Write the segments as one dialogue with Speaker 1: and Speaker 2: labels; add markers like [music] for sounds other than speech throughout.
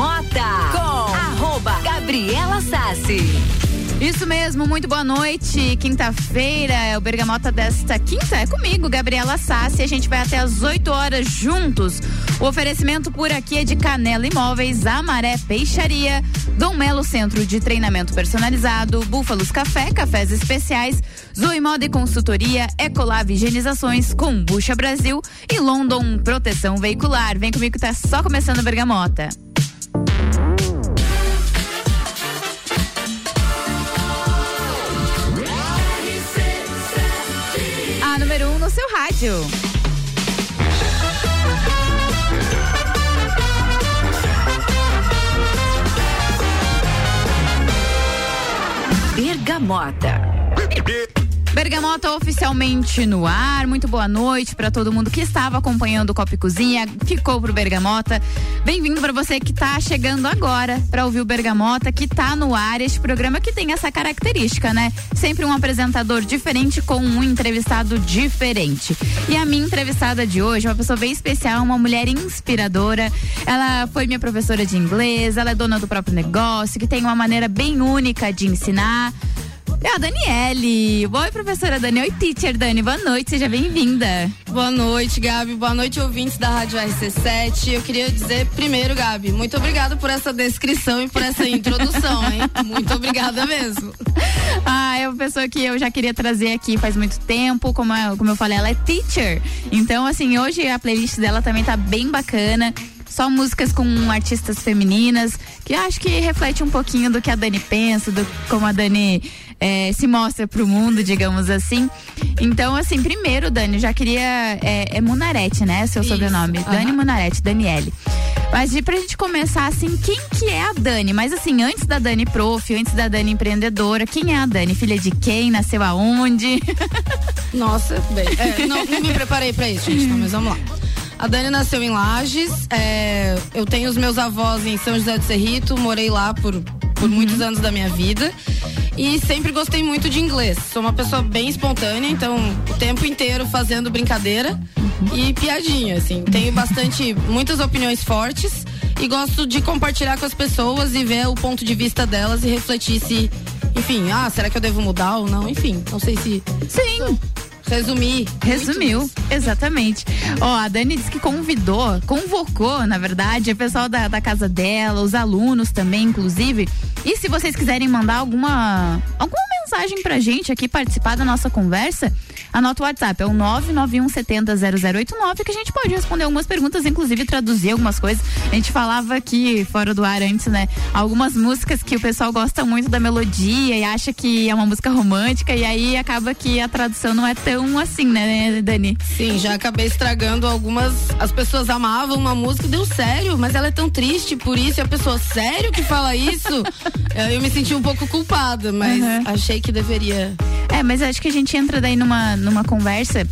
Speaker 1: Bergamota com arroba Gabriela Sassi.
Speaker 2: Isso mesmo, muito boa noite. Quinta-feira é o Bergamota desta quinta. É comigo, Gabriela Sassi. A gente vai até as 8 horas juntos. O oferecimento por aqui é de Canela Imóveis, Amaré Peixaria, Dom Melo Centro de Treinamento Personalizado, Búfalos Café, Cafés Especiais, Zoe Moda e Consultoria, Ecolave Higienizações, Combucha Brasil e London Proteção Veicular. Vem comigo que tá só começando o Bergamota. No seu rádio.
Speaker 1: Bergamota.
Speaker 2: Bergamota oficialmente no ar. Muito boa noite para todo mundo que estava acompanhando o Copa e Cozinha. Ficou pro Bergamota. Bem-vindo para você que está chegando agora para ouvir o Bergamota, que está no ar. Este programa que tem essa característica, né? Sempre um apresentador diferente com um entrevistado diferente. E a minha entrevistada de hoje é uma pessoa bem especial, uma mulher inspiradora. Ela foi minha professora de inglês, ela é dona do próprio negócio, que tem uma maneira bem única de ensinar. É a Daniele. Oi, professora Dani. Oi, teacher Dani. Boa noite, seja bem-vinda.
Speaker 3: Boa noite, Gabi. Boa noite, ouvintes da Rádio RC7. Eu queria dizer primeiro, Gabi, muito obrigada por essa descrição e por essa introdução, hein? [laughs] Muito obrigada mesmo.
Speaker 2: Ah, é uma pessoa que eu já queria trazer aqui faz muito tempo. Como eu, como eu falei, ela é teacher. Então, assim, hoje a playlist dela também tá bem bacana só músicas com artistas femininas, que acho que reflete um pouquinho do que a Dani pensa, do como a Dani é, se mostra pro mundo, digamos assim. Então, assim, primeiro, Dani, já queria. É, é Munarete, né? Seu Isso. sobrenome. Uhum. Dani Munarete, Daniele. Mas de, pra gente começar, assim, quem que é a Dani? Mas assim, antes da Dani prof, antes da Dani empreendedora, quem é a Dani? Filha de quem? Nasceu aonde? [laughs]
Speaker 3: Nossa, bem. É, não, não me preparei pra isso, gente, então, mas vamos lá. A Dani nasceu em Lages. É, eu tenho os meus avós em São José do Cerrito, morei lá por, por uhum. muitos anos da minha vida. E sempre gostei muito de inglês. Sou uma pessoa bem espontânea, então o tempo inteiro fazendo brincadeira uhum. e piadinha, assim. Tenho bastante, muitas opiniões fortes e gosto de compartilhar com as pessoas e ver o ponto de vista delas e refletir se, enfim, ah, será que eu devo mudar ou não? Enfim, não sei se.
Speaker 2: Sim.
Speaker 3: Resumir.
Speaker 2: Resumiu, exatamente. Ó, a Dani disse que convidou, convocou, na verdade, o pessoal da, da casa dela, os alunos também, inclusive. E se vocês quiserem mandar alguma, alguma mensagem pra gente aqui, participar da nossa conversa, anota o WhatsApp, é o 991700089, que a gente pode responder algumas perguntas, inclusive traduzir algumas coisas. A gente falava aqui, fora do ar antes, né? Algumas músicas que o pessoal gosta muito da melodia e acha que é uma música romântica, e aí acaba que a tradução não é tão assim, né, Dani?
Speaker 3: Sim, já acabei estragando algumas. As pessoas amavam uma música, deu sério, mas ela é tão triste por isso, e a pessoa, sério que fala isso? [laughs] Eu me senti um pouco culpada, mas uhum. achei que deveria.
Speaker 2: É, mas acho que a gente entra daí numa, numa conversa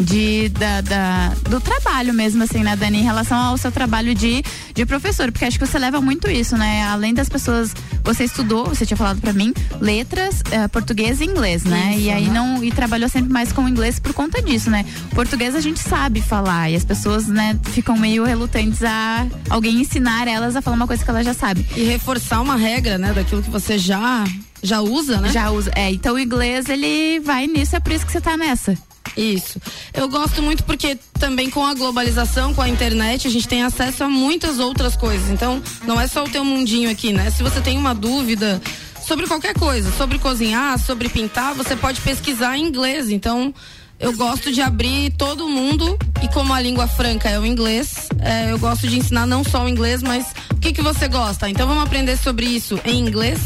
Speaker 2: de, da, da, do trabalho mesmo, assim, né, Dani, em relação ao seu trabalho de, de professor, porque acho que você leva muito isso, né? Além das pessoas, você estudou, você tinha falado para mim, letras, uh, português e inglês, né? Isso, e aí não, e trabalhou sempre mais com o inglês por conta disso, né? Português a gente sabe falar e as pessoas, né, ficam meio relutantes a alguém ensinar elas a falar uma coisa que elas já sabem.
Speaker 3: E reforçar uma regra, né, daquilo que você já já usa, né?
Speaker 2: Já usa. É, então o inglês ele vai nisso, é por isso que você tá nessa.
Speaker 3: Isso. Eu gosto muito porque também com a globalização, com a internet, a gente tem acesso a muitas outras coisas. Então, não é só o teu mundinho aqui, né? Se você tem uma dúvida sobre qualquer coisa, sobre cozinhar, sobre pintar, você pode pesquisar em inglês. Então, eu gosto de abrir todo mundo e como a língua franca é o inglês, é, eu gosto de ensinar não só o inglês, mas o que que você gosta. Então vamos aprender sobre isso em inglês.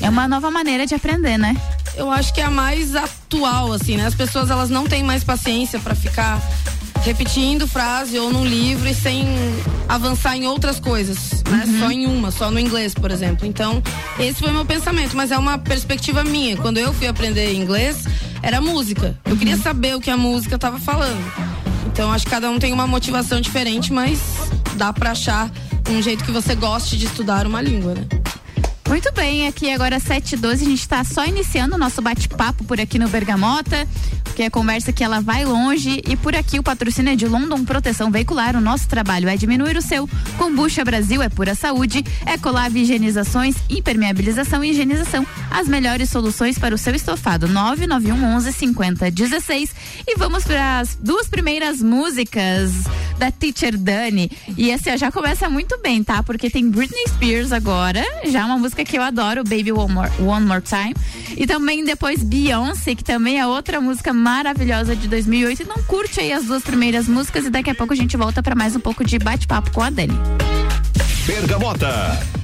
Speaker 2: É uma nova maneira de aprender, né?
Speaker 3: Eu acho que é a mais atual, assim, né? As pessoas elas não têm mais paciência para ficar repetindo frase ou num livro e sem avançar em outras coisas, né? Uhum. Só em uma, só no inglês, por exemplo. Então, esse foi meu pensamento, mas é uma perspectiva minha. Quando eu fui aprender inglês, era música. Eu queria saber o que a música estava falando. Então, acho que cada um tem uma motivação diferente, mas dá para achar um jeito que você goste de estudar uma língua, né?
Speaker 2: Muito bem, aqui agora 7h12, a gente está só iniciando o nosso bate-papo por aqui no Bergamota. porque a conversa que ela vai longe e por aqui o patrocínio é de London Proteção Veicular. O nosso trabalho é diminuir o seu. Combucha Brasil é pura saúde. Ecolave Higienizações, impermeabilização e higienização. As melhores soluções para o seu estofado. 991 11 50 16. E vamos para as duas primeiras músicas da Teacher Dani. E assim, já começa muito bem, tá? Porque tem Britney Spears agora, já uma música que eu adoro, Baby One More, One More Time. E também depois Beyoncé, que também é outra música maravilhosa de 2008. Então curte aí as duas primeiras músicas e daqui a pouco a gente volta para mais um pouco de bate-papo com a Dani.
Speaker 4: Bergamota.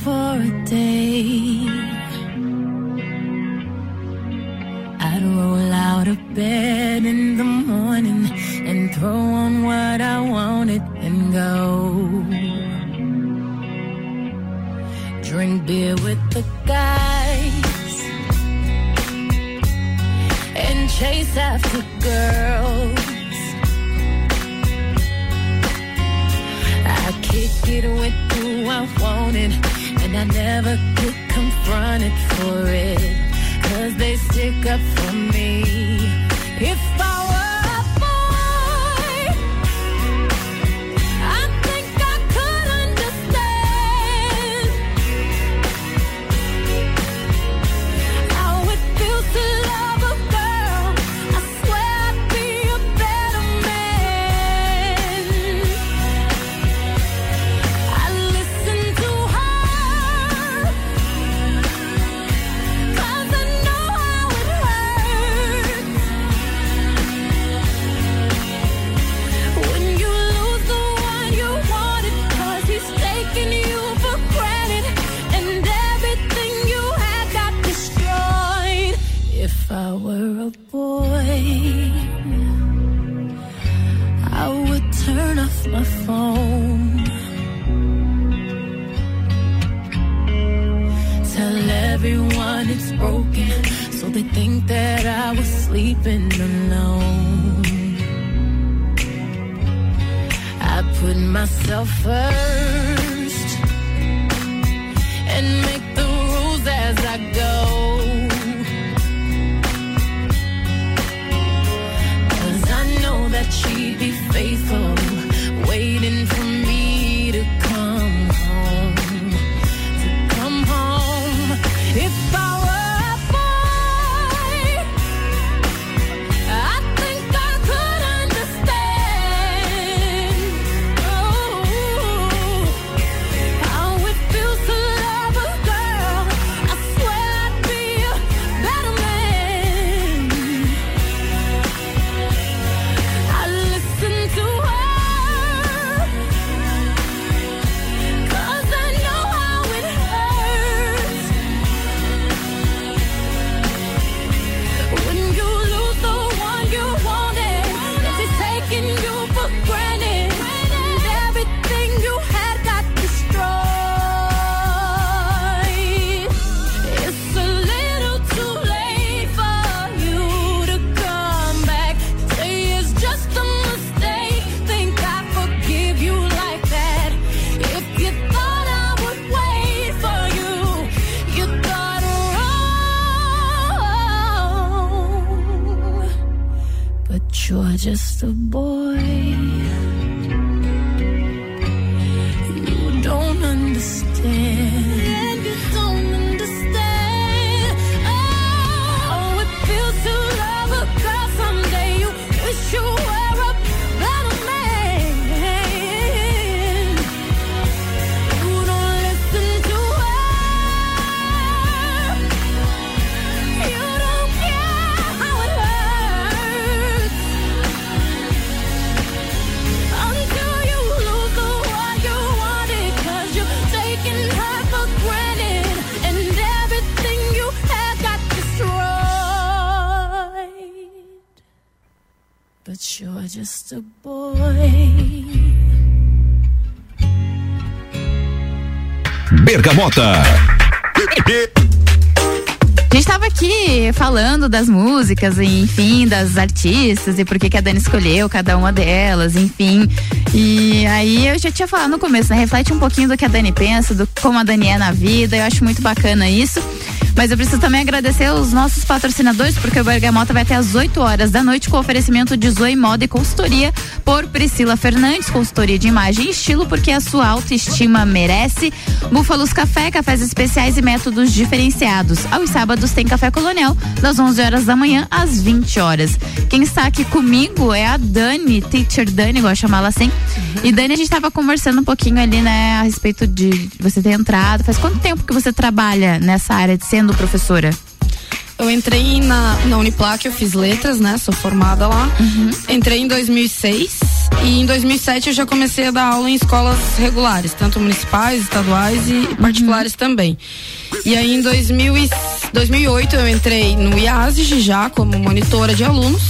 Speaker 4: for a day. My phone. Tell everyone it's broken, so they think that I was sleeping alone. I put myself first and just a boy. You don't understand. You're just a boy.
Speaker 5: Bergamota.
Speaker 2: A gente tava aqui falando das músicas, enfim, das artistas e por que que a Dani escolheu cada uma delas, enfim. E aí eu já tinha falado no começo, né? Reflete um pouquinho do que a Dani pensa, do como a Dani é na vida. Eu acho muito bacana isso. Mas eu preciso também agradecer os nossos patrocinadores, porque o Bergamota vai até às 8 horas da noite com oferecimento de Zoe Moda e Consultoria por Priscila Fernandes, consultoria de imagem e estilo, porque a sua autoestima merece. Búfalos Café, cafés especiais e métodos diferenciados. Aos sábados tem Café Colonial, das 11 horas da manhã às 20 horas. Quem está aqui comigo é a Dani, Teacher Dani, gosto de chamá-la assim. E Dani, a gente estava conversando um pouquinho ali, né, a respeito de você ter entrado. Faz quanto tempo que você trabalha nessa área de sendo professora?
Speaker 3: Eu entrei na, na Uniplac, eu fiz letras, né? Sou formada lá. Entrei em 2006 e em 2007 eu já comecei a dar aula em escolas regulares, tanto municipais, estaduais e particulares também. E aí em 2000 e, 2008 eu entrei no IASG já como monitora de alunos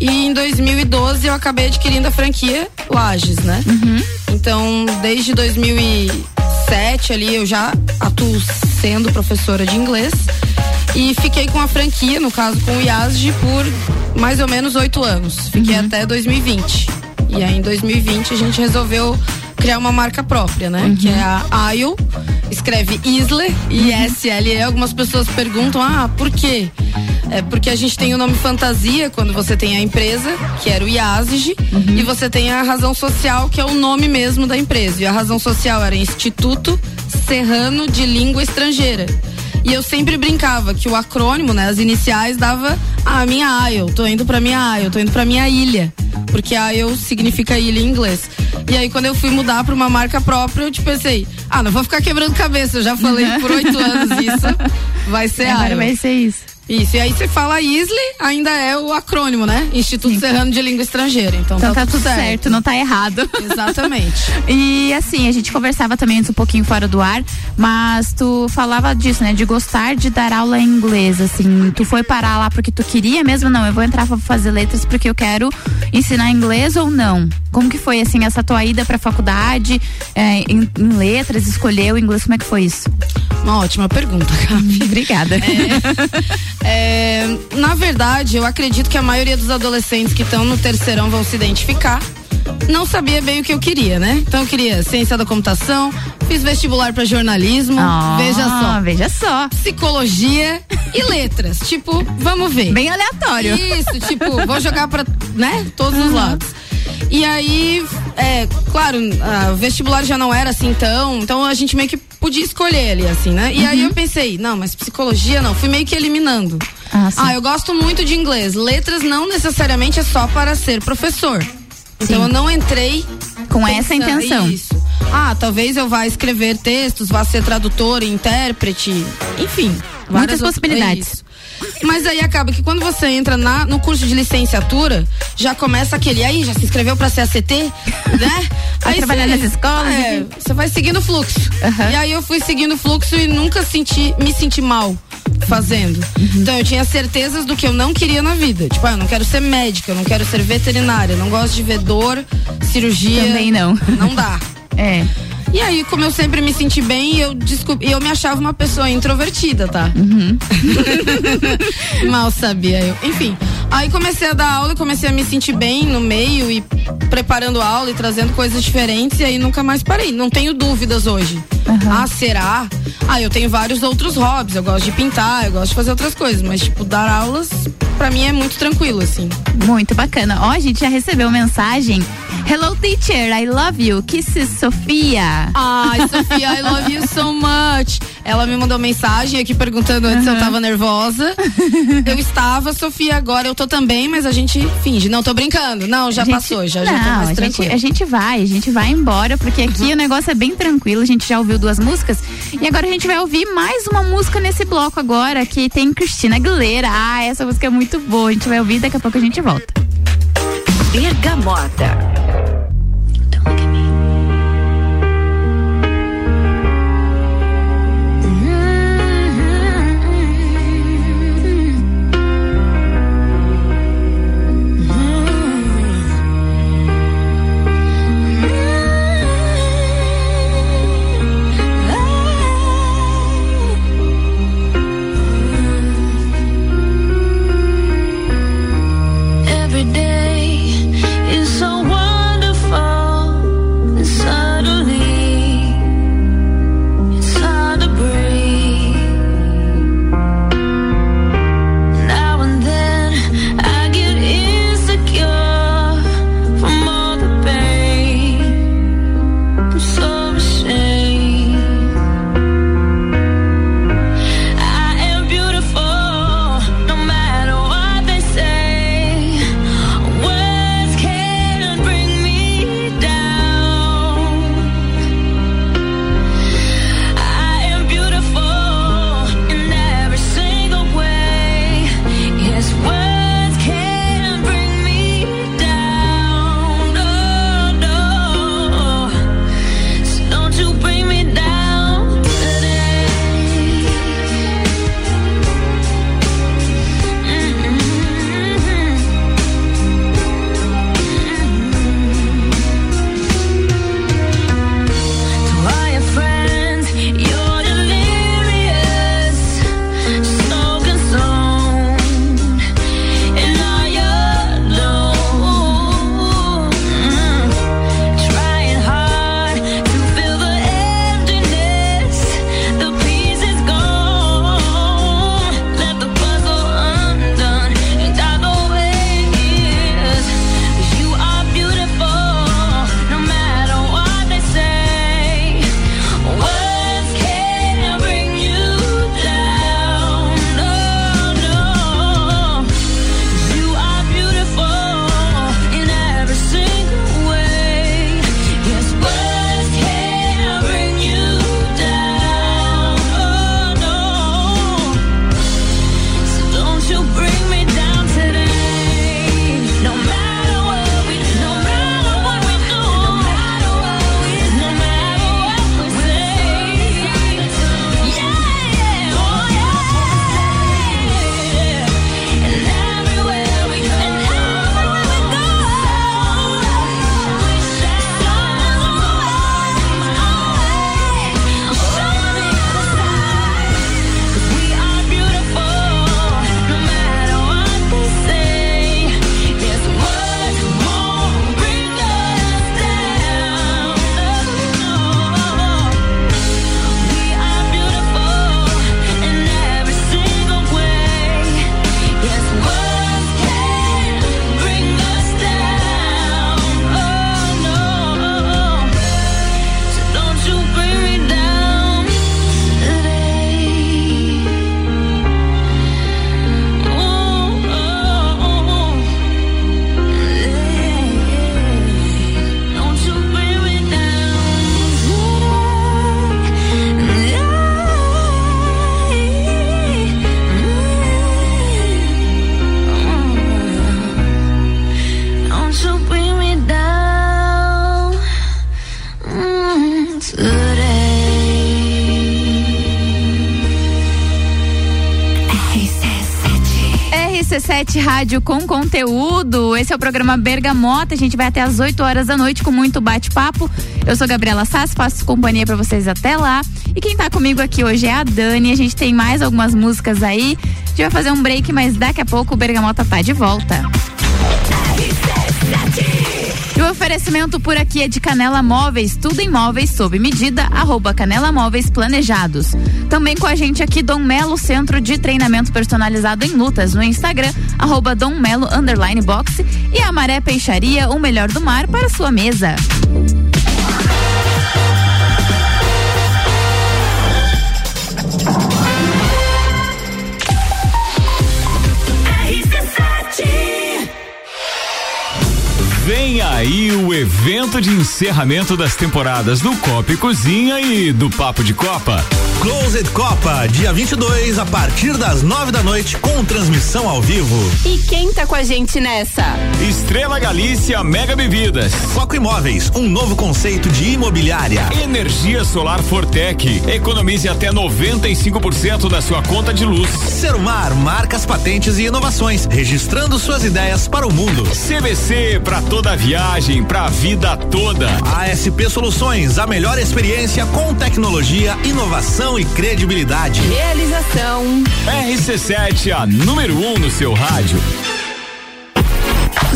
Speaker 3: e em 2012 eu acabei adquirindo a franquia Lages, né? Então desde 2007 ali eu já atuo sendo professora de inglês e fiquei com a franquia, no caso com o IASG, por mais ou menos oito anos. Fiquei até 2020. E aí em 2020 a gente resolveu criar uma marca própria, né? Que é a ISLE, escreve Isle e S-L-E. Algumas pessoas perguntam, ah, por quê? É porque a gente tem o nome fantasia quando você tem a empresa, que era o IASG, e você tem a razão social, que é o nome mesmo da empresa. E a razão social era Instituto Serrano de Língua Estrangeira. E eu sempre brincava que o acrônimo, né, as iniciais dava ah, minha IEL, tô indo pra minha IEL, tô indo pra minha ilha, porque IEL significa ilha em inglês. E aí quando eu fui mudar pra uma marca própria, eu te pensei, ah, não vou ficar quebrando cabeça, eu já falei por oito anos isso, vai ser [laughs]
Speaker 2: Agora
Speaker 3: IEL.
Speaker 2: vai ser isso.
Speaker 3: Isso, e aí você fala ISLE, ainda é o acrônimo, né? Instituto Serrano de Língua Estrangeira. Então,
Speaker 2: Então
Speaker 3: tá,
Speaker 2: tá tudo certo, não tá errado. [laughs] [laughs]
Speaker 3: Exatamente.
Speaker 2: E assim, a gente conversava também antes um pouquinho fora do ar, mas tu falava disso, né? De gostar de dar aula em inglês, assim. Tu foi parar lá porque tu queria mesmo? Não, eu vou entrar pra fazer letras porque eu quero ensinar inglês ou não? Como que foi, assim, essa tua ida pra faculdade é, em, em letras, escolher o inglês, como é que foi isso?
Speaker 3: Uma ótima pergunta, [laughs] Gabi.
Speaker 2: Obrigada.
Speaker 3: É, na verdade, eu acredito que a maioria dos adolescentes que estão no terceirão vão se identificar. Não sabia bem o que eu queria, né? Então eu queria ciência da computação, fiz vestibular para jornalismo,
Speaker 2: Ó,
Speaker 3: veja só,
Speaker 2: Veja só.
Speaker 3: psicologia e letras. [laughs] Tipo, vamos ver.
Speaker 2: Bem aleatório.
Speaker 3: Isso, [laughs] tipo, vou jogar pra, né, todos os lados. E aí, é, claro, o vestibular já não era assim tão, então a gente meio que podia escolher ali, assim, né? E aí eu pensei, não, mas psicologia não, fui meio que eliminando.
Speaker 2: Ah.
Speaker 3: Ah, eu gosto muito de inglês. Letras não necessariamente é só para ser professor. Então
Speaker 2: Sim.
Speaker 3: eu não entrei
Speaker 2: Com essa intenção.
Speaker 3: Isso. Ah, talvez eu vá escrever textos, vá ser tradutor, intérprete, enfim. várias outras-
Speaker 2: possibilidades.
Speaker 3: Mas aí acaba que quando você entra na, no curso de licenciatura, já começa aquele, aí, já se inscreveu pra ser ACT, [laughs] né? Aí
Speaker 2: trabalhar
Speaker 3: você-
Speaker 2: nas escolas,
Speaker 3: É, você vai seguindo o fluxo.
Speaker 2: Aham.
Speaker 3: E aí eu fui seguindo o fluxo e nunca senti, me senti mal fazendo.
Speaker 2: Uhum.
Speaker 3: Então eu tinha certezas do que eu não queria na vida. Tipo, ah, eu não quero ser médica, eu não quero ser veterinária, eu não gosto de ver dor, cirurgia.
Speaker 2: Também não.
Speaker 3: Não dá. [laughs]
Speaker 2: É.
Speaker 3: E aí, como eu sempre me senti bem, eu descobri, eu me achava uma pessoa introvertida, tá?
Speaker 2: Uhum. [laughs]
Speaker 3: Mal sabia eu. Enfim, aí comecei a dar aula e comecei a me sentir bem no meio e preparando aula e trazendo coisas diferentes e aí nunca mais parei. Não tenho dúvidas hoje. Ah, será? Ah, eu tenho vários outros hobbies. Eu gosto de pintar, eu gosto de fazer outras coisas, mas tipo, dar aulas pra mim é muito tranquilo, assim.
Speaker 2: Muito bacana. Ó, a gente já recebeu mensagem. Hello, teacher, I love you. Kisses, Sofia.
Speaker 3: Ai, Sofia, I love you so much. Ela me mandou mensagem aqui perguntando antes se eu tava nervosa. Eu estava, Sofia, agora eu tô também, mas a gente finge. Não, tô brincando. Não, já
Speaker 2: gente-
Speaker 3: passou, já, já
Speaker 2: não,
Speaker 3: tô mais
Speaker 2: a gente, a gente vai, a gente vai embora, porque aqui o negócio é bem tranquilo. A gente já ouviu duas músicas e agora a gente vai ouvir mais uma música nesse bloco agora, que tem Cristina Aguilera. Ah, essa música é muito boa. A gente vai ouvir daqui a pouco a gente volta.
Speaker 1: Bergamota.
Speaker 2: Net Rádio com conteúdo. Esse é o programa Bergamota. A gente vai até as 8 horas da noite com muito bate-papo. Eu sou Gabriela Sass, faço companhia para vocês até lá. E quem tá comigo aqui hoje é a Dani. A gente tem mais algumas músicas aí. A gente vai fazer um break, mas daqui a pouco o Bergamota tá de volta. E o oferecimento por aqui é de Canela Móveis, tudo em móveis sob medida, arroba Canela Móveis Planejados. Também com a gente aqui, Dom Melo, Centro de Treinamento Personalizado em Lutas, no Instagram arroba Dom Melo Underline Boxe e a Maré Peixaria, o melhor do mar para sua mesa.
Speaker 6: Vem aí o evento de encerramento das temporadas do Copa e Cozinha e do Papo de Copa.
Speaker 5: Closed Copa, dia 22, a partir das 9 da noite, com transmissão ao vivo.
Speaker 1: E quem tá com a gente nessa?
Speaker 6: Estrela Galícia Mega Bebidas.
Speaker 5: Foco Imóveis, um novo conceito de imobiliária.
Speaker 6: Energia Solar Fortec. Economize até 95% da sua conta de luz.
Speaker 5: Serumar, marcas, patentes e inovações, registrando suas ideias para o mundo.
Speaker 6: CBC para toda viagem, para a vida toda.
Speaker 5: ASP Soluções, a melhor experiência com tecnologia, inovação e credibilidade.
Speaker 1: Realização
Speaker 6: RC7, a número 1 um no seu rádio.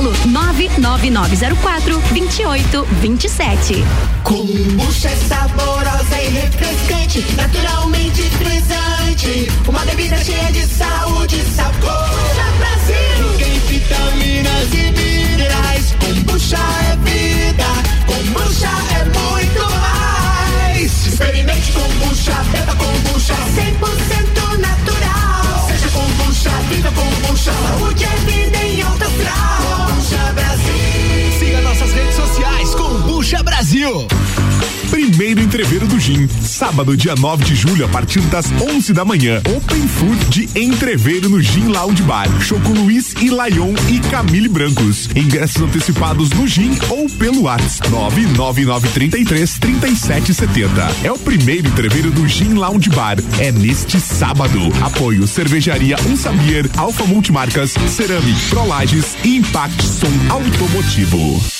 Speaker 7: Paulo, 99904 2827.
Speaker 8: Kombucha é saborosa e refrescante, naturalmente frisante. Uma bebida cheia de saúde e sabor. Brasil! Tem vitaminas e minerais. Kombucha é vida, kombucha é muito mais. Experimente kombucha, beba kombucha, 100% natural. Seja kombucha, vida kombucha, saúde é vida. Brasil.
Speaker 9: Primeiro entreveiro do Gin, sábado, dia 9 de julho, a partir das 11 da manhã. Open Food de entreveiro no Gin Lounge Bar. Choco Luiz e Layon e Camille Brancos. Ingressos antecipados no Gin ou pelo WhatsApp. 99933 3770. É o primeiro entreveiro do Gin Lounge Bar. É neste sábado. Apoio Cervejaria Um Sabier, Alfa Multimarcas, Cerame, Prolages e Impact Som Automotivo.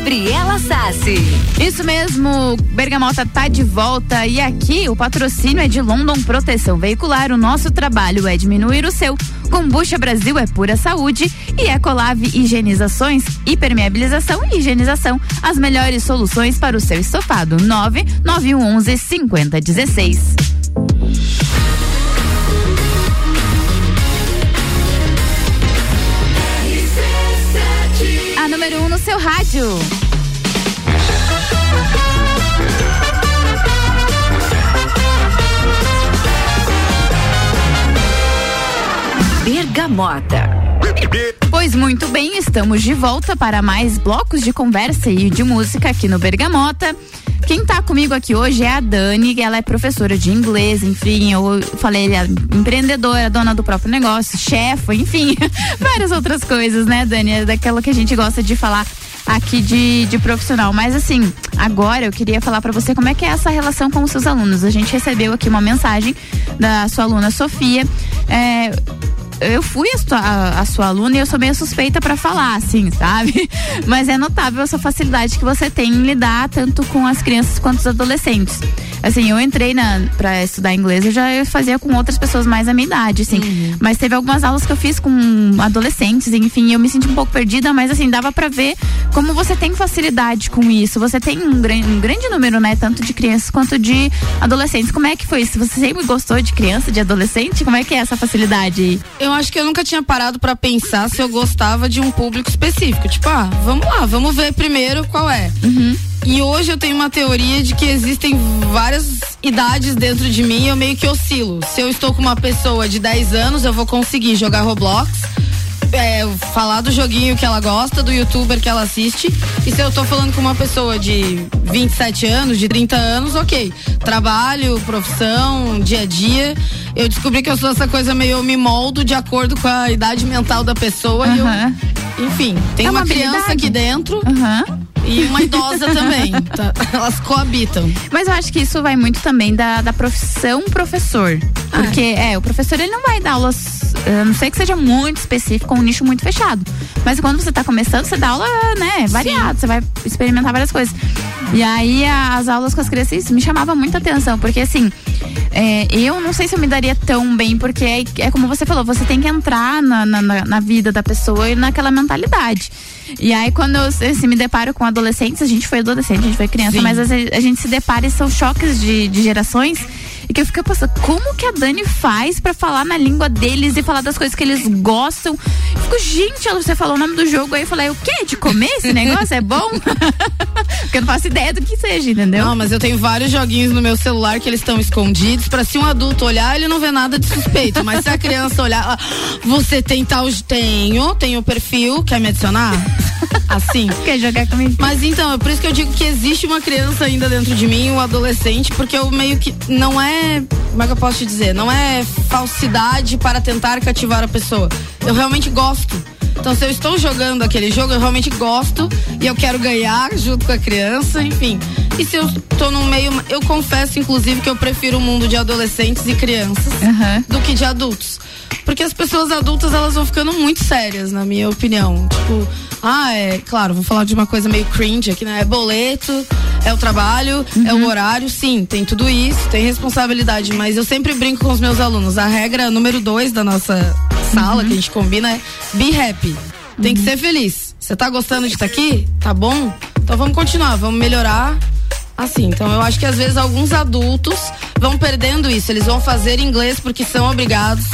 Speaker 10: Gabriela Sassi.
Speaker 2: Isso mesmo, Bergamota tá de volta e aqui o patrocínio é de London Proteção Veicular. O nosso trabalho é diminuir o seu. Kombucha Brasil é pura saúde e Ecolave Higienizações, hipermeabilização e higienização. As melhores soluções para o seu estofado. 99111 5016. Seu rádio.
Speaker 10: Bergamota.
Speaker 2: Pois muito bem, estamos de volta para mais blocos de conversa e de música aqui no Bergamota. Quem tá comigo aqui hoje é a Dani, ela é professora de inglês, enfim, eu falei, é empreendedora, dona do próprio negócio, chefe, enfim, [laughs] várias outras coisas, né, Dani? É daquela que a gente gosta de falar aqui de, de profissional. Mas assim, agora eu queria falar para você como é que é essa relação com os seus alunos. A gente recebeu aqui uma mensagem da sua aluna Sofia. É, eu fui a sua, a, a sua aluna e eu sou meio suspeita para falar, assim, sabe? [laughs] Mas é notável essa facilidade que você tem em lidar tanto com as crianças quanto os adolescentes. Assim, eu entrei na para estudar inglês, eu já fazia com outras pessoas mais da minha idade, assim.
Speaker 3: Uhum.
Speaker 2: Mas teve algumas aulas que eu fiz com adolescentes, enfim, eu me senti um pouco perdida, mas assim, dava para ver como você tem facilidade com isso. Você tem um, gran, um grande número, né, tanto de crianças quanto de adolescentes. Como é que foi isso? Você sempre gostou de criança, de adolescente? Como é que é essa facilidade aí?
Speaker 3: Eu acho que eu nunca tinha parado pra pensar se eu gostava de um público específico. Tipo, ah, vamos lá, vamos ver primeiro qual é. E hoje eu tenho uma teoria de que existem várias idades dentro de mim e eu meio que oscilo. Se eu estou com uma pessoa de 10 anos, eu vou conseguir jogar Roblox. É, falar do joguinho que ela gosta, do youtuber que ela assiste. E se eu tô falando com uma pessoa de 27 anos, de 30 anos, ok. Trabalho, profissão, dia a dia. Eu descobri que eu sou essa coisa meio eu me moldo de acordo com a idade mental da pessoa. E eu, enfim, tem
Speaker 2: É uma
Speaker 3: uma, criança aqui dentro e uma idosa também. [laughs] tá? Elas coabitam.
Speaker 2: Mas eu acho que isso vai muito também da, da profissão professor. Porque, é, o professor ele não vai dar aulas, a não sei que seja muito específico, um nicho muito fechado. Mas quando você tá começando, você dá aula, né, variado, você vai experimentar várias coisas. E aí as aulas com as crianças, isso me chamava muita atenção, porque assim, é, eu não sei se eu me daria tão bem, porque é, é como você falou, você tem que entrar na, na, na- na vida da pessoa e naquela mentalidade. E aí, quando eu assim, me deparo com adolescentes, a gente foi adolescente, a gente foi criança,
Speaker 3: Sim.
Speaker 2: mas às vezes a gente se depara e são choques de, de gerações. E que eu fico pensando, como que a Dani faz pra falar na língua deles e falar das coisas que eles gostam? Eu fico, gente, você falou o nome do jogo aí, eu falei, o quê? De comer esse [laughs] negócio? É bom? [laughs] Porque eu não faço ideia do que seja, entendeu?
Speaker 3: Não, mas eu tenho vários joguinhos no meu celular que eles estão escondidos pra se um adulto olhar, ele não vê nada de suspeito. Mas se a criança olhar, ah, você tem tal. Tenho, tenho o perfil, quer me adicionar? Assim. [laughs]
Speaker 2: Quer jogar comigo?
Speaker 3: Mas então, é por isso que eu digo que existe uma criança ainda dentro de mim, um adolescente, porque eu meio que. Não é. Como é que eu posso te dizer? Não é falsidade para tentar cativar a pessoa. Eu realmente gosto. Então, se eu estou jogando aquele jogo, eu realmente gosto e eu quero ganhar junto com a criança, enfim. E se eu estou num meio. Eu confesso, inclusive, que eu prefiro o mundo de adolescentes e crianças do que de adultos. Porque as pessoas adultas, elas vão ficando muito sérias, na minha opinião. Tipo, ah, é. Claro, vou falar de uma coisa meio cringe aqui, né? É boleto, é o trabalho, é o horário, sim, tem tudo isso, tem responsabilidade. Mas eu sempre brinco com os meus alunos. A regra número dois da nossa sala, que a gente combina, é be happy. Tem que ser feliz. Você tá gostando de estar aqui? Tá bom? Então vamos continuar, vamos melhorar. Assim, então eu acho que às vezes alguns adultos vão perdendo isso. Eles vão fazer inglês porque são obrigados.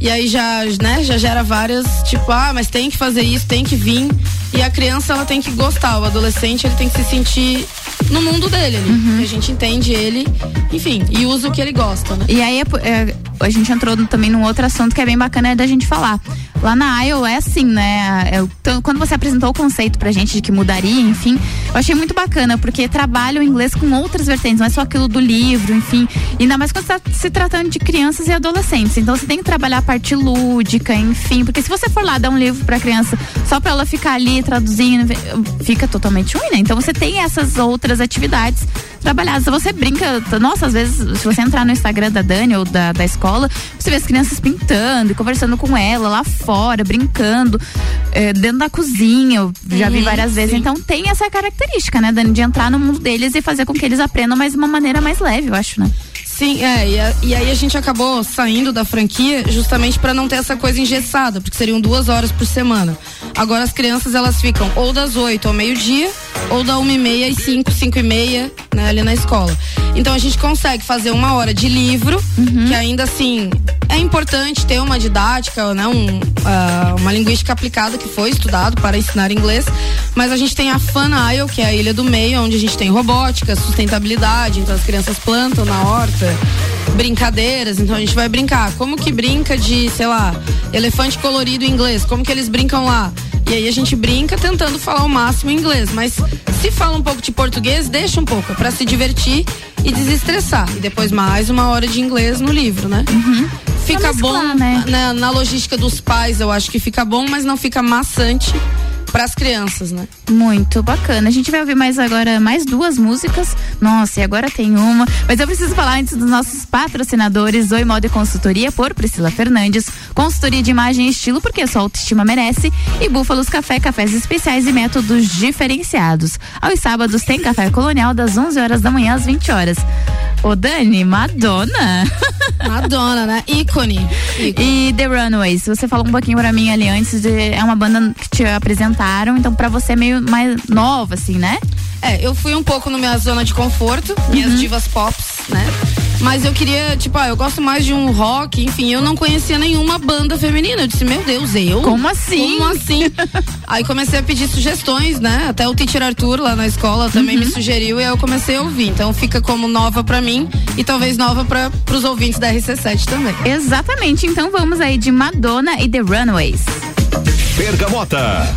Speaker 3: E aí já, né, já gera várias, tipo, ah, mas tem que fazer isso, tem que vir. E a criança, ela tem que gostar. O adolescente, ele tem que se sentir no mundo dele ali. E a gente entende ele, enfim, e usa o que ele gosta, né?
Speaker 2: E aí é é, a gente entrou também num outro assunto que é bem bacana é da gente falar. Lá na IO é assim, né? O- então, quando você apresentou o conceito pra gente de que mudaria, enfim, eu achei muito bacana, porque trabalha o inglês com outras vertentes, não é só aquilo do livro, enfim. Ainda mais quando você tá se tratando de crianças e adolescentes. Então você tem que trabalhar a parte lúdica, enfim. Porque se você for lá dar um livro pra criança só pra ela ficar ali traduzindo, fica totalmente ruim, né? Então você tem essas outras atividades trabalhadas. Você brinca, nossa, às vezes, se você entrar no Instagram da Dani ou da, da escola, você vê as crianças pintando e conversando com ela lá fora. brincando, é, dentro da cozinha. Eu já vi várias vezes.
Speaker 3: sim.
Speaker 2: Então tem essa característica, né, Dani, de entrar no mundo deles e fazer com que eles aprendam, mas de uma maneira mais leve, eu acho, né?
Speaker 3: Sim, é, e, a- e aí a gente acabou saindo da franquia justamente para não ter essa coisa engessada, porque seriam duas horas por semana. Agora as crianças elas ficam ou das 8 ao meio-dia, ou da uma e meia às 5, 5 e meia, né, ali na escola. Então a gente consegue fazer uma hora de livro, que ainda assim é importante ter uma didática, né, um, ah, uma linguística aplicada que foi estudado para ensinar inglês, mas a gente tem a Fun Isle, que é a ilha do meio, onde a gente tem robótica, sustentabilidade, então as crianças plantam na horta, brincadeiras, então a gente vai brincar. Como que brinca de, sei lá, elefante colorido em inglês? Como que eles brincam lá? E aí a gente brinca tentando falar o máximo em inglês, mas se fala um pouco de português, deixa um pouco, é pra se divertir e desestressar. E depois mais uma hora de inglês no livro, né? Fica
Speaker 2: Pra mesclar,
Speaker 3: bom
Speaker 2: né?
Speaker 3: na, na logística dos pais, eu acho que fica bom, mas não fica maçante pras crianças, né?
Speaker 2: Muito bacana. A gente vai ouvir mais agora mais duas músicas. Nossa, e agora tem uma. Mas eu preciso falar antes dos nossos patrocinadores, Oi Moda e Consultoria por Priscila Fernandes, consultoria de imagem e estilo, porque a sua autoestima merece, e Búfalos Café, cafés especiais e métodos diferenciados. Aos sábados tem café colonial das 11 horas da manhã às 20 horas. Ô Dani, Madonna. [laughs]
Speaker 3: Madonna, né? Ícone.
Speaker 2: E The Runaways, você falou um pouquinho pra mim ali antes de é uma banda que te apresentaram, então pra você é meio mais nova assim, né?
Speaker 3: É, eu fui um pouco na minha zona de conforto, minhas divas pops, né? Mas eu queria, tipo, ah, eu gosto mais de um rock, enfim, eu não conhecia nenhuma banda feminina. Eu disse, meu Deus, eu?
Speaker 2: Como assim?
Speaker 3: Como assim? [laughs] aí comecei a pedir sugestões, né? Até o teacher Arthur lá na escola também me sugeriu e aí eu comecei a ouvir. Então fica como nova pra mim e talvez nova para pros ouvintes da RC7 também.
Speaker 2: Exatamente, então vamos aí de Madonna e The Runaways.
Speaker 5: Bergamota.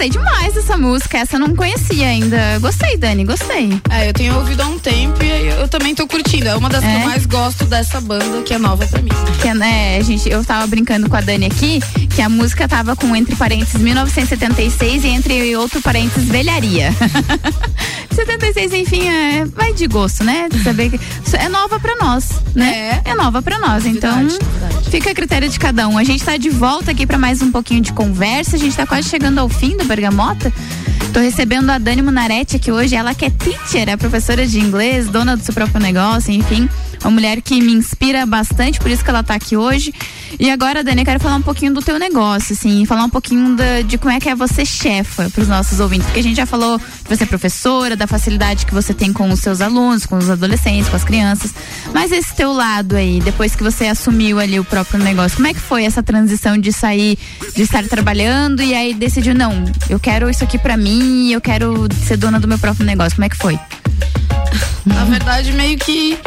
Speaker 2: Gostei demais dessa música. Essa eu não conhecia ainda. Gostei, Dani, gostei.
Speaker 3: É, eu tenho ouvido há um tempo e eu também tô curtindo. É uma das que
Speaker 2: É?
Speaker 3: eu mais gosto dessa banda, que é nova pra mim.
Speaker 2: Que, né, a gente, eu tava brincando com a Dani aqui, que a música tava com entre parênteses 1976 e entre outro parênteses velharia. [laughs] 76, enfim, é, vai de gosto, né? De Saber que é nova pra nós, né? É, nova pra nós, então fica a critério de cada um. A gente tá de volta aqui pra mais um pouquinho de conversa, a gente tá quase chegando ao fim do Bergamota. Tô recebendo a Dani Munaretti aqui hoje, ela que é teacher, é professora de inglês, dona do seu próprio negócio, enfim, uma mulher que me inspira bastante, por isso que ela tá aqui hoje. E agora, Dani, eu quero falar um pouquinho do teu negócio, assim, falar um pouquinho da- de como é que é você chefa pros nossos ouvintes, porque a gente já falou que você é professora, da facilidade que você tem com os seus alunos, com os adolescentes, com as crianças, mas esse teu lado aí, depois que você assumiu ali o próprio negócio, como é que foi essa transição de sair, de estar trabalhando e aí decidiu, não, eu quero isso aqui pra mim, eu quero ser dona do meu próprio negócio, como é que foi?
Speaker 3: Na verdade, meio que.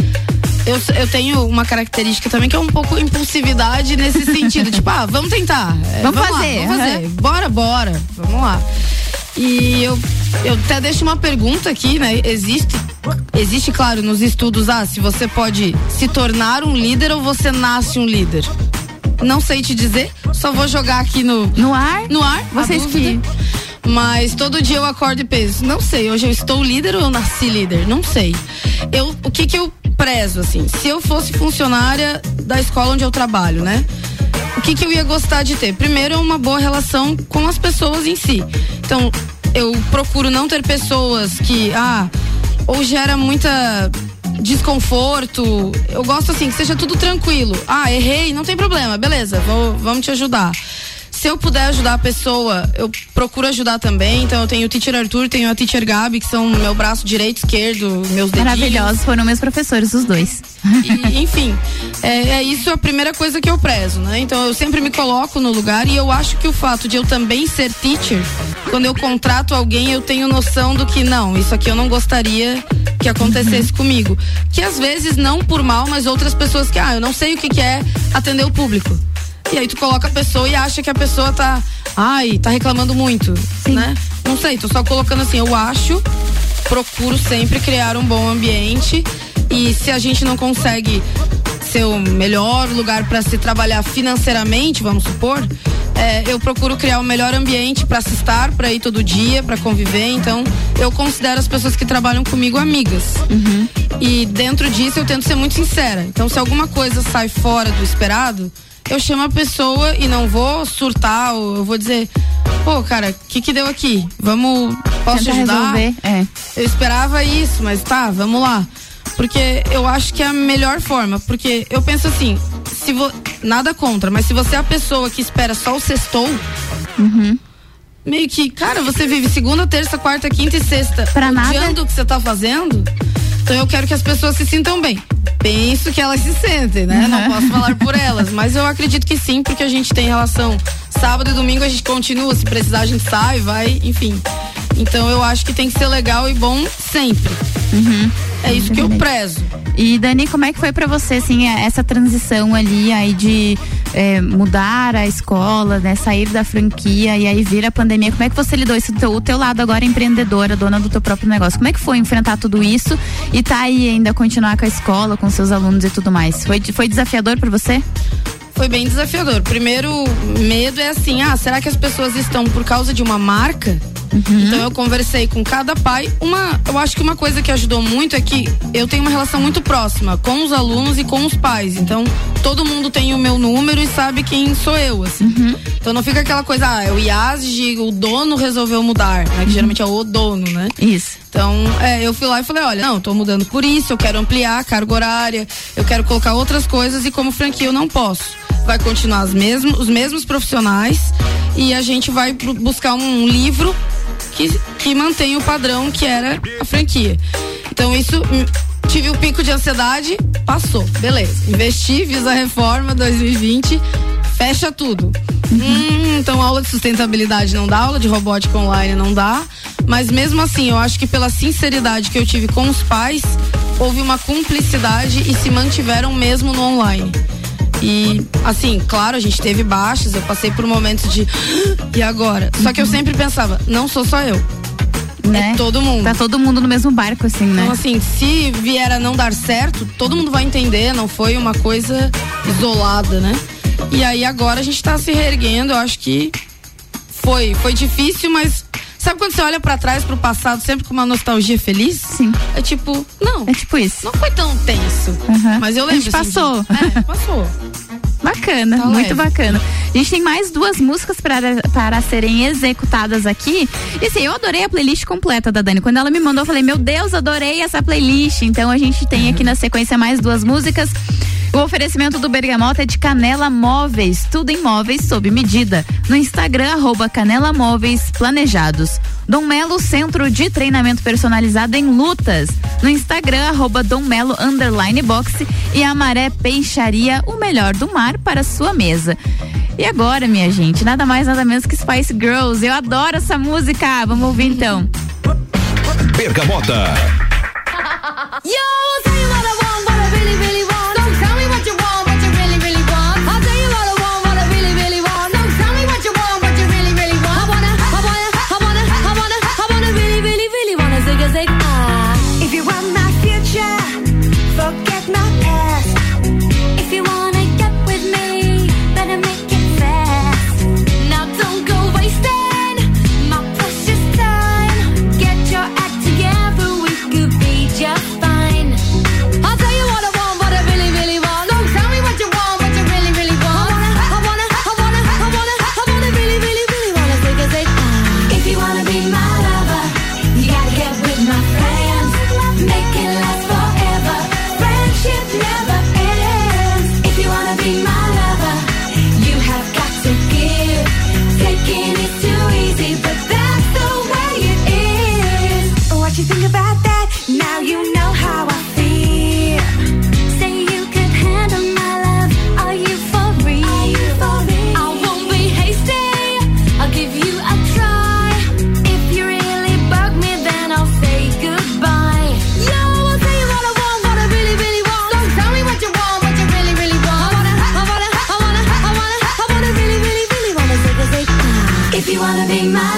Speaker 3: Eu, eu tenho uma característica também que é um pouco impulsividade nesse [laughs] sentido. tipo, ah, vamos tentar. É,
Speaker 2: Vamos
Speaker 3: lá,
Speaker 2: fazer,
Speaker 3: vamos fazer.
Speaker 2: aham.
Speaker 3: Bora, bora. Vamos lá. E eu, eu até deixo uma pergunta aqui, né? Existe, existe, claro, nos estudos, ah, se você pode se tornar um líder ou você nasce um líder. Não sei te dizer, só vou jogar aqui no.
Speaker 2: No ar?
Speaker 3: No ar,
Speaker 2: Vocês
Speaker 3: dúvida. Mas todo dia eu acordo e penso, não sei, hoje eu estou líder ou eu nasci líder? Não sei. Eu, o que que eu prezo, assim? Se eu fosse funcionária da escola onde eu trabalho, né? O que que eu ia gostar de ter? Primeiro, uma boa relação com as pessoas em si. Então, eu procuro não ter pessoas que, ah, ou gera muita desconforto. Eu gosto assim, que seja tudo tranquilo. Ah, errei, não tem problema, beleza, vou, vamos te ajudar. Se eu puder ajudar a pessoa, eu procuro ajudar também. Então eu tenho o Teacher Arthur, tenho a Teacher Gabi, que são meu braço direito, esquerdo, meus dedinhos.
Speaker 2: Maravilhosos, foram meus professores, os dois.
Speaker 3: E, enfim, é, é isso a primeira coisa que eu prezo, né? Então eu sempre me coloco no lugar e eu acho que o fato de eu também ser teacher, quando eu contrato alguém, eu tenho noção do que não, isso aqui eu não gostaria que acontecesse comigo. Que às vezes não por mal, mas outras pessoas que, ah, eu não sei o que, que é atender o público. E aí tu coloca a pessoa e acha que a pessoa tá, ai, tá reclamando muito, né? Não sei, tô só colocando assim, eu acho, procuro sempre criar um bom ambiente e se a gente não consegue ser o melhor lugar para se trabalhar financeiramente, vamos supor, é, eu procuro criar o melhor ambiente para se estar, para ir todo dia, para conviver. Então, eu considero as pessoas que trabalham comigo amigas. E dentro disso, eu tento ser muito sincera. Então, se alguma coisa sai fora do esperado, eu chamo a pessoa e não vou surtar, ou eu vou dizer, pô, cara, o que que deu aqui? Vamos, posso te
Speaker 2: Tenta
Speaker 3: ajudar?
Speaker 2: resolver, é.
Speaker 3: Eu esperava isso, mas tá, vamos lá. Porque eu acho que é a melhor forma. Porque eu penso assim, se vo... nada contra, mas se você é a pessoa que espera só o sextou, meio que, cara, você vive segunda, terça, quarta, quinta e sexta
Speaker 2: Pra nada.
Speaker 3: o que você tá fazendo. Então eu quero que as pessoas se sintam bem. Penso que elas se sentem, né? Não posso [laughs] falar por elas, mas eu acredito que sim, porque a gente tem relação. Sábado e domingo a gente continua, se precisar a gente sai, vai, enfim. Então eu acho que tem que ser legal e bom sempre. É isso que eu prezo.
Speaker 2: E Dani, como é que foi pra você, assim, a- essa transição ali aí de é, mudar a escola, né, sair da franquia e aí vir a pandemia? Como é que você lidou isso? O teu, o teu lado agora empreendedora, dona do teu próprio negócio. Como é que foi enfrentar tudo isso e tá aí ainda continuar com a escola, com seus alunos e tudo mais? Foi, foi desafiador pra você?
Speaker 3: Foi bem desafiador. Primeiro medo é assim, ah, será que as pessoas estão por causa de uma marca? Então eu conversei com cada pai. Uma, eu acho que uma coisa que ajudou muito é que eu tenho uma relação muito próxima com os alunos e com os pais. Então todo mundo tem o meu número e sabe quem sou eu, assim. Então não fica aquela coisa, ah, é o IASG, o dono resolveu mudar, né? Que geralmente é o dono, né?
Speaker 2: Isso.
Speaker 3: Então, é, eu fui lá e falei, olha, não, tô mudando por isso, eu quero ampliar a carga horária, eu quero colocar outras coisas e como franquia eu não posso. Vai continuar as mesmos, os mesmos profissionais e a gente vai bu- buscar um livro que, que mantém o padrão que era a franquia. Então isso hum, tive o pico de ansiedade, passou, beleza. Investi, fiz a reforma 2020, fecha tudo. Hum, então aula de sustentabilidade não dá, aula de robótica online não dá. Mas mesmo assim, eu acho que pela sinceridade que eu tive com os pais, houve uma cumplicidade e se mantiveram mesmo no online. E, assim, claro, a gente teve baixas, eu passei por momentos de. Ah, e agora? Só que eu sempre pensava, não sou só eu.
Speaker 2: É né?
Speaker 3: É todo mundo.
Speaker 2: Tá todo mundo no mesmo barco, assim, né?
Speaker 3: Então, assim, se vier a não dar certo, todo mundo vai entender, não foi uma coisa isolada, né? E aí agora a gente tá se reerguendo, eu acho que foi, foi difícil, mas Sabe quando você olha para trás, pro passado, sempre com uma nostalgia feliz?
Speaker 2: Sim.
Speaker 3: É tipo, não.
Speaker 2: É tipo isso.
Speaker 3: Não foi tão tenso. Mas eu lembro.
Speaker 2: A gente
Speaker 3: assim,
Speaker 2: passou.
Speaker 3: Assim, é, passou.
Speaker 2: Bacana,
Speaker 3: tá
Speaker 2: muito
Speaker 3: leve.
Speaker 2: bacana. A gente tem mais duas músicas para, para serem executadas aqui. E assim, eu adorei a playlist completa da Dani. Quando ela me mandou, eu falei, meu Deus, adorei essa playlist. Então a gente tem aqui na sequência mais duas músicas. O oferecimento do Bergamota é de Canela Móveis, tudo em móveis sob medida. No Instagram, arroba Canela Móveis Planejados. Dom Melo Centro de Treinamento Personalizado em Lutas. No Instagram, arroba Dom Melo Underline Boxe e Amaré Peixaria, o melhor do mar para sua mesa. E agora, minha gente, nada mais, nada menos que Spice Girls. Eu adoro essa música. Vamos ouvir então.
Speaker 6: Bergamota. [laughs]
Speaker 8: Yo! be.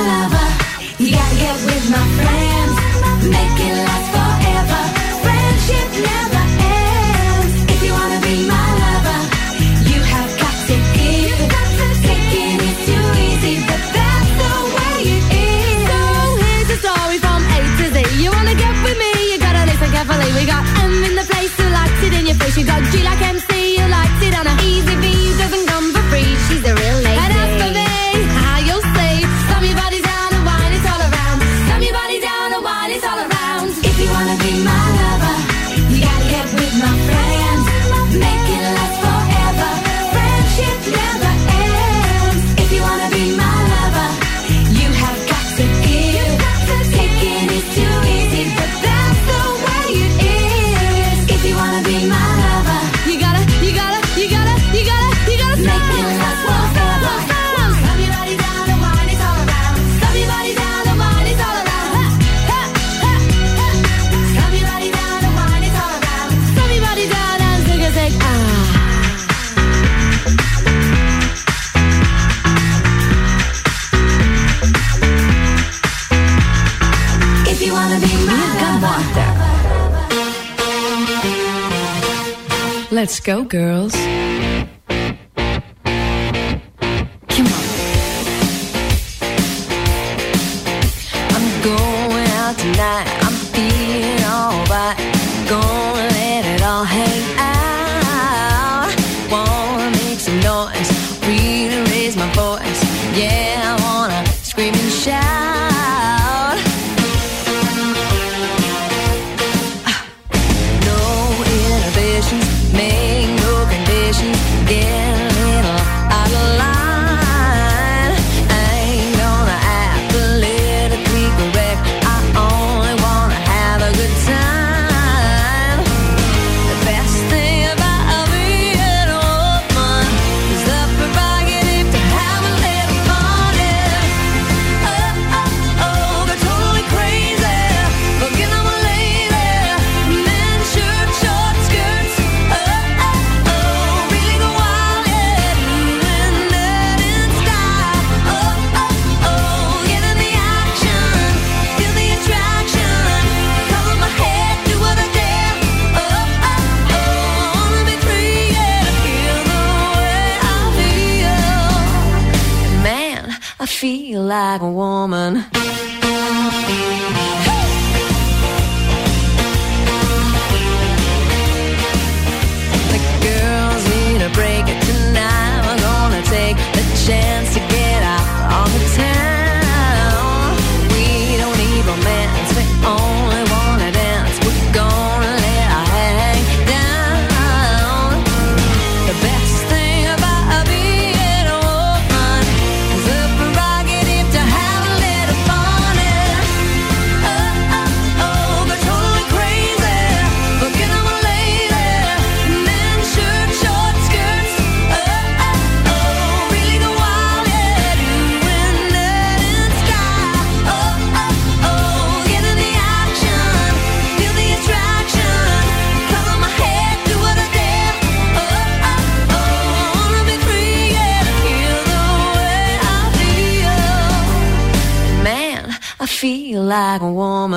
Speaker 11: go, girls.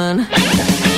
Speaker 4: A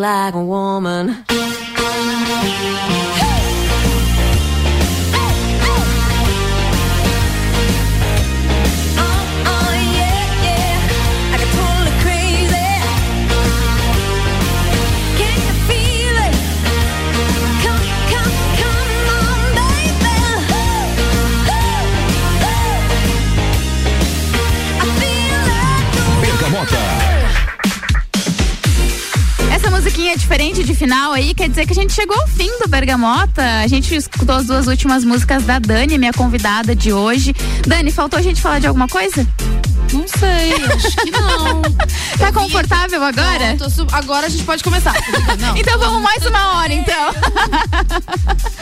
Speaker 4: like a woman.
Speaker 2: Musiquinha é diferente de final aí, quer dizer que a gente chegou ao fim do Bergamota. A gente escutou as duas últimas músicas da Dani, minha convidada de hoje. Dani, faltou a gente falar de alguma coisa?
Speaker 3: Não sei, acho que não. [laughs]
Speaker 2: Tá confortável agora?
Speaker 3: Não, agora a gente pode começar. [laughs] Não.
Speaker 2: Então vamos mais uma hora, então. [laughs]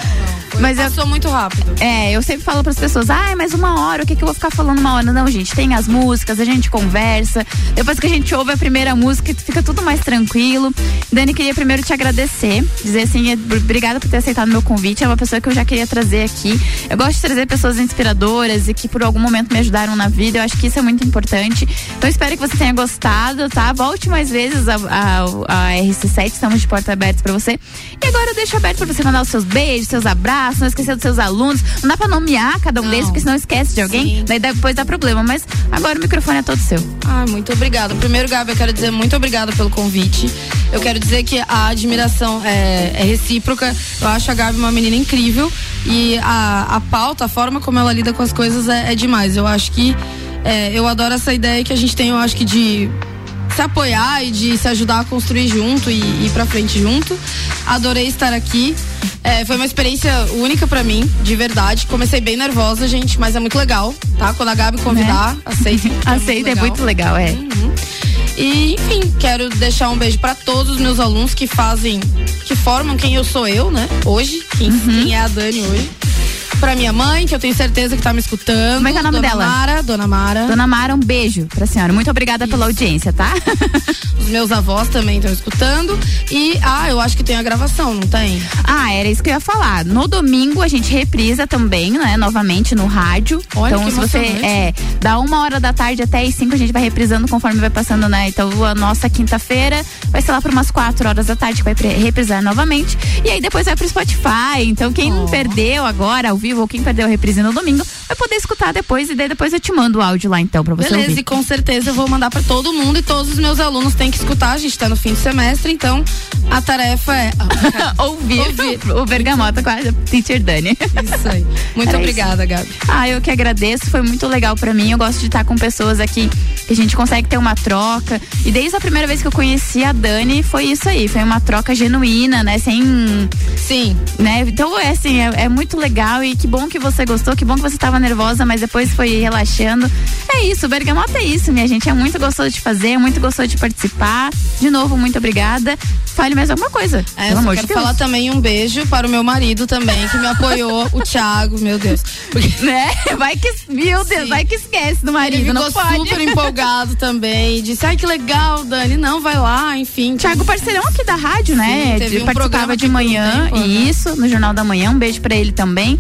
Speaker 2: Mas eu
Speaker 3: sou muito rápido.
Speaker 2: É, eu sempre falo para as pessoas, ai, mas uma hora, o que, que eu vou ficar falando uma hora? Não, gente, tem as músicas, a gente conversa. Depois que a gente ouve a primeira música, fica tudo mais tranquilo. Dani, queria primeiro te agradecer, dizer assim, obrigada por ter aceitado meu convite. É uma pessoa que eu já queria trazer aqui. Eu gosto de trazer pessoas inspiradoras e que por algum momento me ajudaram na vida. Eu acho que isso é muito importante. Então espero que você tenha gostado, tá? Volte mais vezes a, a, a RC7, estamos de porta aberta para você. E agora eu deixo aberto para você mandar os seus beijos, seus abraços, não esquecer dos seus alunos. Não dá pra nomear cada um deles, porque senão esquece de alguém, daí depois dá problema. Mas agora o microfone é todo seu.
Speaker 3: Ai, muito obrigada. Primeiro, Gabi, eu quero dizer muito obrigada pelo convite. Eu quero dizer que a admiração é, é recíproca. Eu acho a Gabi uma menina incrível. E a, a pauta, a forma como ela lida com as coisas é, é demais. Eu acho que. é, eu adoro essa ideia que a gente tem, eu acho que de se apoiar e de se ajudar a construir junto e ir pra frente junto. Adorei estar aqui. É, foi uma experiência única pra mim, de verdade. Comecei bem nervosa, gente, mas é muito legal, tá? Quando a Gabi convidar, aceito. [laughs]
Speaker 2: Aceita, é muito legal, é.
Speaker 3: E, enfim, quero deixar um beijo pra todos os meus alunos que fazem, que formam quem eu sou eu, né? Hoje, quem,
Speaker 2: Uhum.
Speaker 3: quem é a Dani hoje. Pra minha mãe, que eu tenho certeza que tá me escutando.
Speaker 2: Como é que é o nome
Speaker 3: Dona
Speaker 2: dela?
Speaker 3: Mara, Dona Mara.
Speaker 2: Dona Mara, um beijo pra senhora. Muito obrigada pela audiência, tá? [laughs]
Speaker 3: Os meus avós também estão escutando. E, ah, eu acho que tem a gravação, não tem?
Speaker 2: Ah, era isso que eu ia falar. No domingo a gente reprisa também, né? Novamente no rádio.
Speaker 3: Olha
Speaker 2: então, se você é, da uma hora da tarde até as cinco, a gente vai reprisando conforme vai passando, né? Então, a nossa quinta-feira vai ser lá por umas quatro horas da tarde, que vai reprisar novamente. E aí depois vai pro Spotify. Então, quem não perdeu agora ao vivo ou quem perdeu a reprise no domingo, vai poder escutar depois e daí depois eu te mando o áudio lá então pra você
Speaker 3: Beleza,
Speaker 2: ouvir.
Speaker 3: e com certeza eu vou mandar pra todo mundo e todos os meus alunos têm que escutar. A gente tá no fim do semestre, então a tarefa é [laughs]
Speaker 2: ouvir, o Bergamota com a Teacher Dani.
Speaker 3: Isso aí. Muito
Speaker 2: Era
Speaker 3: obrigada, Gabi.
Speaker 2: Ah, eu que agradeço, foi muito legal pra mim. Eu gosto de estar com pessoas aqui que a gente consegue ter uma troca. E desde a primeira vez que eu conheci a Dani, foi isso aí, foi uma troca genuína, né? Sem.
Speaker 3: Sim.
Speaker 2: Né? Então é assim, é, é muito legal e que bom que você gostou, que bom que você estava nervosa, mas depois foi relaxando. É isso, o Bergamota é isso, minha gente. É muito gostoso de fazer, é muito gostoso de participar. De novo, muito obrigada. Fale mais alguma coisa.
Speaker 3: É,
Speaker 2: pelo amor
Speaker 3: quero
Speaker 2: de Deus.
Speaker 3: falar também um beijo para o meu marido também, que me apoiou, o [laughs] Thiago, meu Deus.
Speaker 2: Né? Vai que, meu Deus, vai que esquece do marido,
Speaker 3: Ele
Speaker 2: não
Speaker 3: ficou
Speaker 2: pode.
Speaker 3: super empolgado [laughs] também. Disse, ai que legal, Dani. Não, vai lá, enfim.
Speaker 2: Thiago parceirão aqui da rádio, né?
Speaker 3: Sim, teve
Speaker 2: De-
Speaker 3: um
Speaker 2: participava de manhã,
Speaker 3: tempo, né?
Speaker 2: isso, no Jornal da Manhã. Um beijo pra ele também.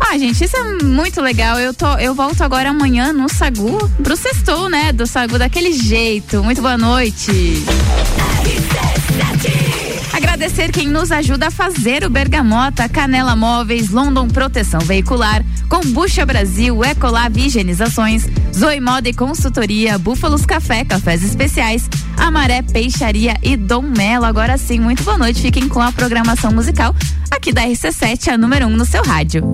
Speaker 2: Ah, gente, isso é muito legal. Eu, tô, eu volto agora amanhã no Sagu, pro sextou, né? Do Sagu daquele jeito. Muito boa noite. Agradecer quem nos ajuda a fazer o Bergamota, Canela Móveis, London Proteção Veicular, Combucha Brasil, Ecolab Higienizações, Zoe Moda e Consultoria, Búfalos Café, Cafés Especiais, Amaré Peixaria e Dom Melo. Agora sim, muito boa noite. Fiquem com a programação musical aqui da RC7, a número 1 um no seu rádio.